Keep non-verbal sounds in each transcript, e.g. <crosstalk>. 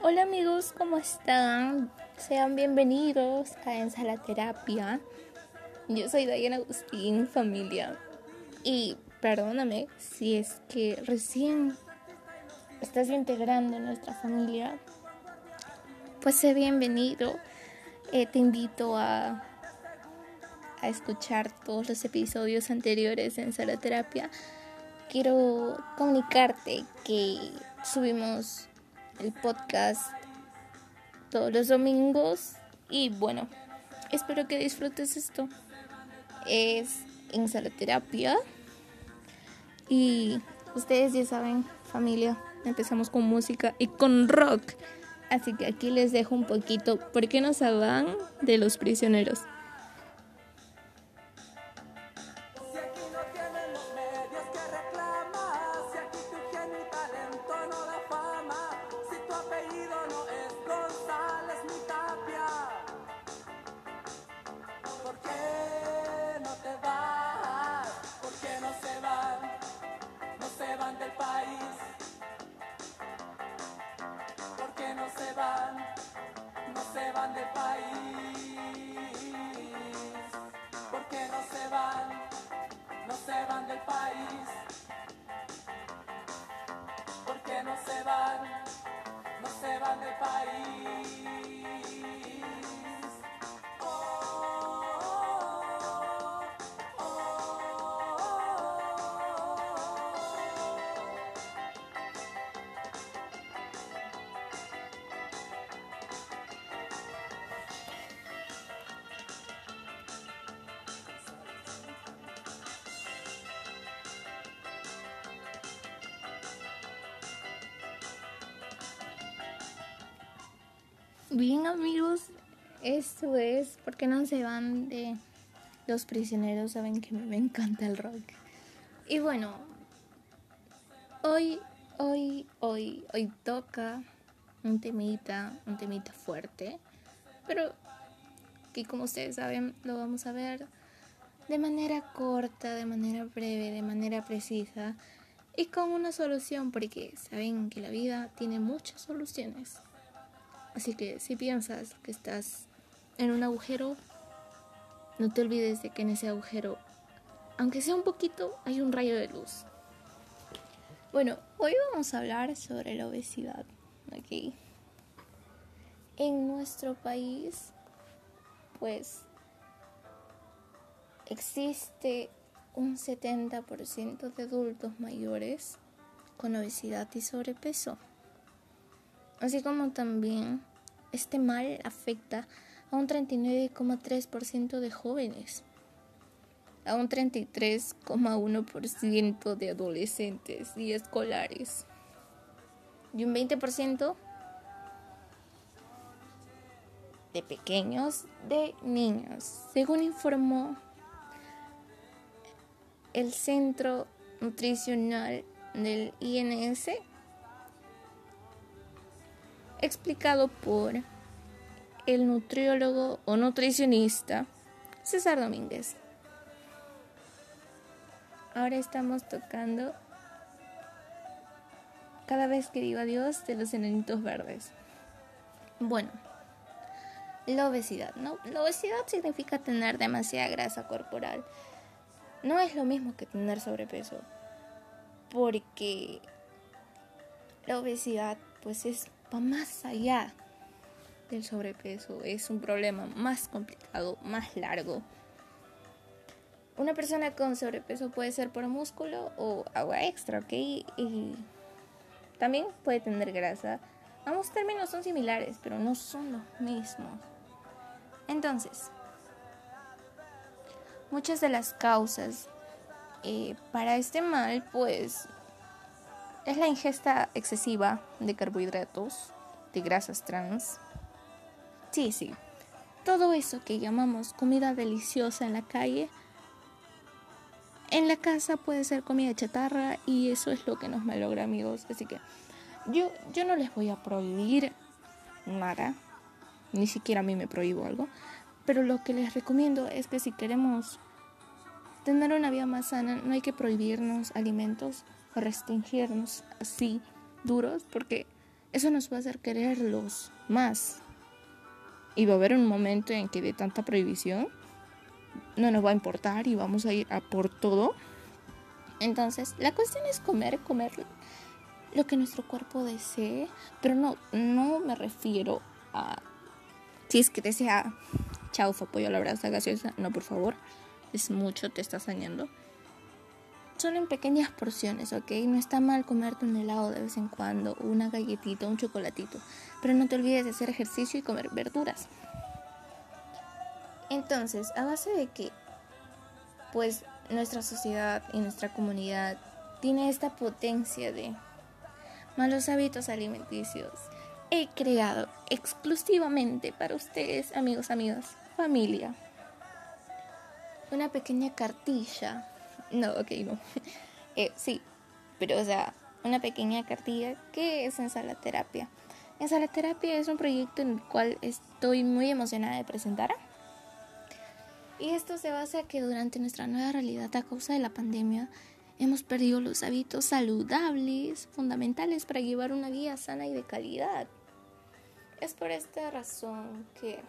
Hola amigos, ¿cómo están? Sean bienvenidos a Ensalaterapia. Yo soy Diana Agustín, familia. Y perdóname si es que recién estás integrando nuestra familia. Pues sé bienvenido. Eh, te invito a, a escuchar todos los episodios anteriores en Ensalaterapia. Quiero comunicarte que subimos el podcast todos los domingos y bueno, espero que disfrutes esto. Es en terapia y ustedes ya saben, familia, empezamos con música y con rock. Así que aquí les dejo un poquito, ¿por qué no van de los prisioneros? Bien amigos, esto es porque no se van de los prisioneros, saben que me encanta el rock. Y bueno, hoy, hoy, hoy, hoy toca un temita, un temita fuerte, pero que como ustedes saben lo vamos a ver de manera corta, de manera breve, de manera precisa y con una solución, porque saben que la vida tiene muchas soluciones. Así que si piensas que estás en un agujero, no te olvides de que en ese agujero, aunque sea un poquito, hay un rayo de luz. Bueno, hoy vamos a hablar sobre la obesidad. Aquí. En nuestro país, pues, existe un 70% de adultos mayores con obesidad y sobrepeso. Así como también este mal afecta a un 39,3% de jóvenes, a un 33,1% de adolescentes y escolares y un 20% de pequeños de niños, según informó el Centro Nutricional del INS explicado por el nutriólogo o nutricionista César Domínguez. Ahora estamos tocando cada vez que digo adiós de los enanitos verdes. Bueno, la obesidad, ¿no? La obesidad significa tener demasiada grasa corporal. No es lo mismo que tener sobrepeso, porque la obesidad pues es va más allá del sobrepeso. Es un problema más complicado, más largo. Una persona con sobrepeso puede ser por músculo o agua extra, ¿ok? Y también puede tener grasa. Ambos términos son similares, pero no son los mismos. Entonces, muchas de las causas eh, para este mal, pues es la ingesta excesiva de carbohidratos, de grasas trans. Sí, sí. Todo eso que llamamos comida deliciosa en la calle, en la casa puede ser comida chatarra y eso es lo que nos malogra, amigos. Así que yo, yo no les voy a prohibir nada, ni siquiera a mí me prohíbo algo, pero lo que les recomiendo es que si queremos tener una vida más sana, no hay que prohibirnos alimentos restringirnos así duros porque eso nos va a hacer quererlos más. Y va a haber un momento en que de tanta prohibición no nos va a importar y vamos a ir a por todo. Entonces, la cuestión es comer, comer lo que nuestro cuerpo desee, pero no, no me refiero a si es que desea chaufa, pollo, la brasa gaseosa, no, por favor, es mucho, te estás dañando. Solo en pequeñas porciones, ¿ok? No está mal comerte un helado de vez en cuando, una galletita, un chocolatito, pero no te olvides de hacer ejercicio y comer verduras. Entonces, a base de que, pues, nuestra sociedad y nuestra comunidad tiene esta potencia de malos hábitos alimenticios, he creado exclusivamente para ustedes, amigos, amigas, familia, una pequeña cartilla. No, ok, no. <laughs> Eh, sí, pero o sea, una pequeña cartilla que es Ensalaterapia. Ensalaterapia es un proyecto en el cual estoy muy emocionada de presentar. Y esto se basa en que durante nuestra nueva realidad a causa de la pandemia hemos perdido los hábitos saludables fundamentales para llevar una vida sana y de calidad. Es por esta razón que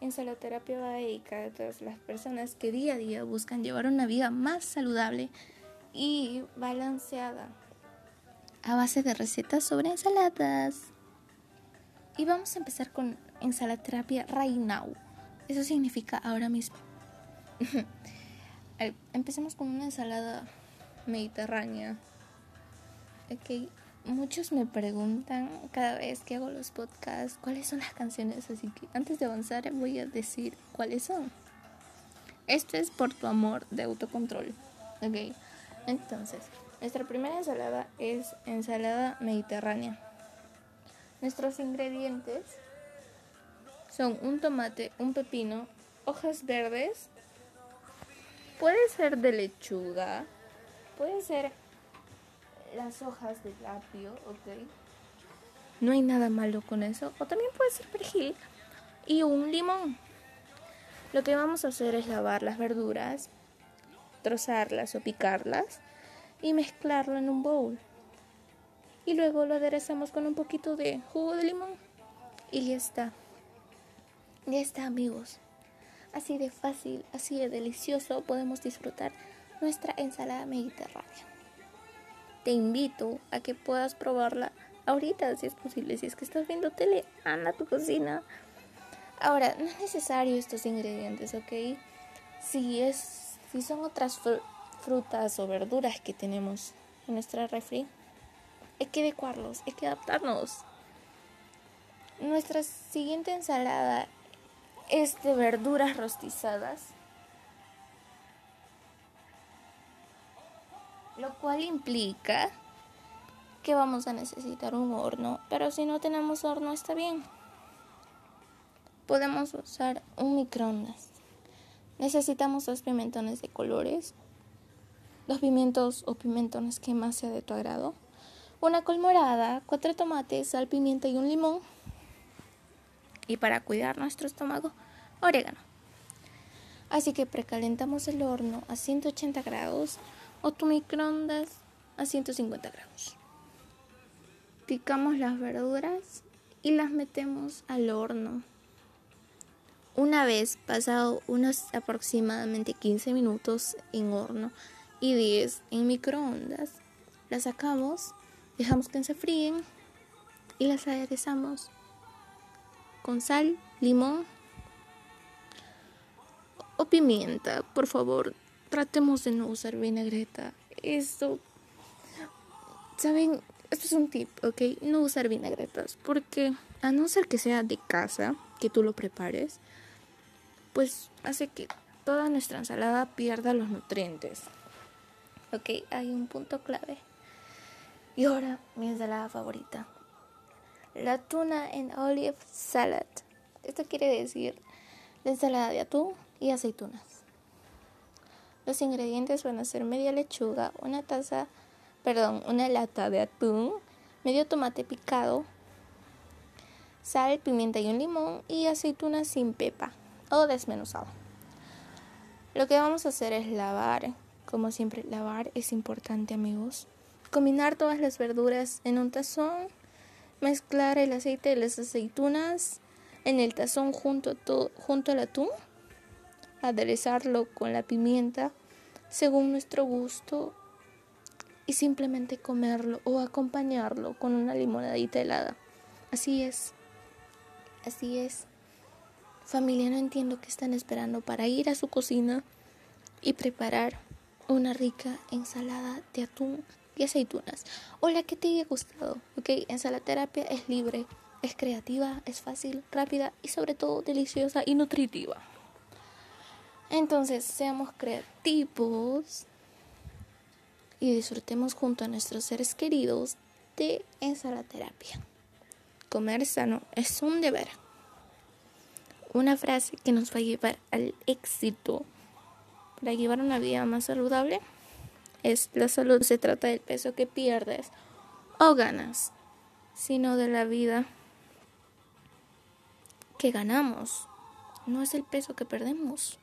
en Saloterapia va a dedicar a todas las personas que día a día buscan llevar una vida más saludable y balanceada a base de recetas sobre ensaladas. Y vamos a empezar con ensalaterapia right now. Eso significa ahora mismo. <laughs> Empecemos con una ensalada mediterránea. Ok, muchos me preguntan cada vez que hago los podcasts cuáles son las canciones, así que antes de avanzar voy a decir cuáles son. Esto es por tu amor de autocontrol. Ok, entonces, nuestra primera ensalada es ensalada mediterránea. Nuestros ingredientes son un tomate, un pepino, hojas verdes, puede ser de lechuga, puede ser las hojas de apio, ok. No hay nada malo con eso. O también puede ser perejil y un limón. Lo que vamos a hacer es lavar las verduras, trozarlas o picarlas y mezclarlo en un bowl. Y luego lo aderezamos con un poquito de jugo de limón. Y ya está. Ya está, amigos. Así de fácil, así de delicioso podemos disfrutar nuestra ensalada mediterránea. Te invito a que puedas probarla ahorita, si es posible. Si es que estás viendo tele, anda a tu cocina. Ahora, no es necesario estos ingredientes, ¿ok? Si, es, si son otras frutas o verduras que tenemos en nuestra refri, hay que adecuarlos, hay que adaptarnos. Nuestra siguiente ensalada es de verduras rostizadas, lo cual implica que vamos a necesitar un horno, pero si no tenemos horno está bien. Podemos usar un microondas. Necesitamos dos pimentones de colores, dos pimientos o pimentones que más sea de tu agrado, una col morada, cuatro tomates, sal, pimienta y un limón y para cuidar nuestro estómago, orégano. Así que precalentamos el horno a 180 grados o tu microondas a 150 grados. Picamos las verduras y las metemos al horno. Una vez pasado unos aproximadamente 15 minutos en horno y 10 en microondas, las sacamos, dejamos que se fríen y las aderezamos con sal, limón o pimienta. Por favor, tratemos de no usar vinagreta. Esto, ¿saben? Esto es un tip, ¿ok? No usar vinagretas. Porque a no ser que sea de casa, que tú lo prepares, pues hace que toda nuestra ensalada pierda los nutrientes. Ok, hay un punto clave. Y ahora mi ensalada favorita la tuna en olive salad. Esto quiere decir la ensalada de atún y aceitunas. Los ingredientes van a ser media lechuga, una taza, perdón, una lata de atún, medio tomate picado, sal, pimienta y un limón y aceitunas sin pepa o desmenuzado. Lo que vamos a hacer es lavar, como siempre, lavar es importante amigos. Combinar todas las verduras en un tazón mezclar el aceite de las aceitunas en el tazón junto, junto al atún, aderezarlo con la pimienta según nuestro gusto y simplemente comerlo o acompañarlo con una limonadita helada. Así es, así es. Familia, no entiendo qué están esperando para ir a su cocina y preparar una rica ensalada de atún y aceitunas o la que te haya gustado, ¿ok? Ensalaterapia es libre, es creativa, es fácil, rápida y sobre todo deliciosa y nutritiva. Entonces, seamos creativos y disfrutemos junto a nuestros seres queridos de ensalaterapia. Comer sano es un deber. Una frase que nos va a llevar al éxito para llevar una vida más saludable es la salud se trata del peso que pierdes o ganas, sino de la vida que ganamos. No es el peso que perdemos,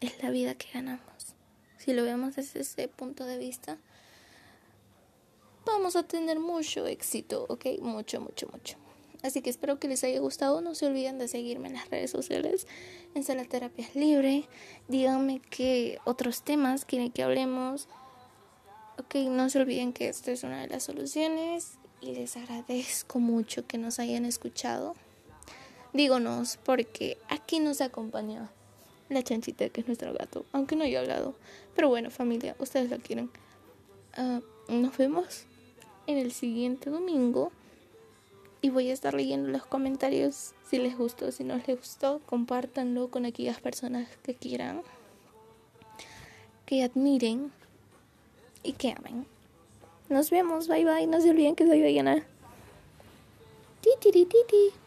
es la vida que ganamos. Si lo vemos desde ese punto de vista, vamos a tener mucho éxito, ¿ok? Mucho, mucho, mucho. Así que espero que les haya gustado. No se olviden de seguirme en las redes sociales. En Sala Terapia es Libre. Díganme qué otros temas quieren que hablemos. Ok, no se olviden que esto es una de las soluciones. Y les agradezco mucho que nos hayan escuchado. Dígonos, porque aquí nos acompaña la chanchita, que es nuestro gato. Aunque no haya hablado. Pero bueno, familia, ustedes lo quieren. Ah, nos vemos en el siguiente domingo y voy a estar leyendo los comentarios si les gustó, si no les gustó, compártanlo con aquellas personas que quieran, que admiren y que amen. Nos vemos, bye bye, no se olviden que soy Diana. Ti, ti, ti, ti.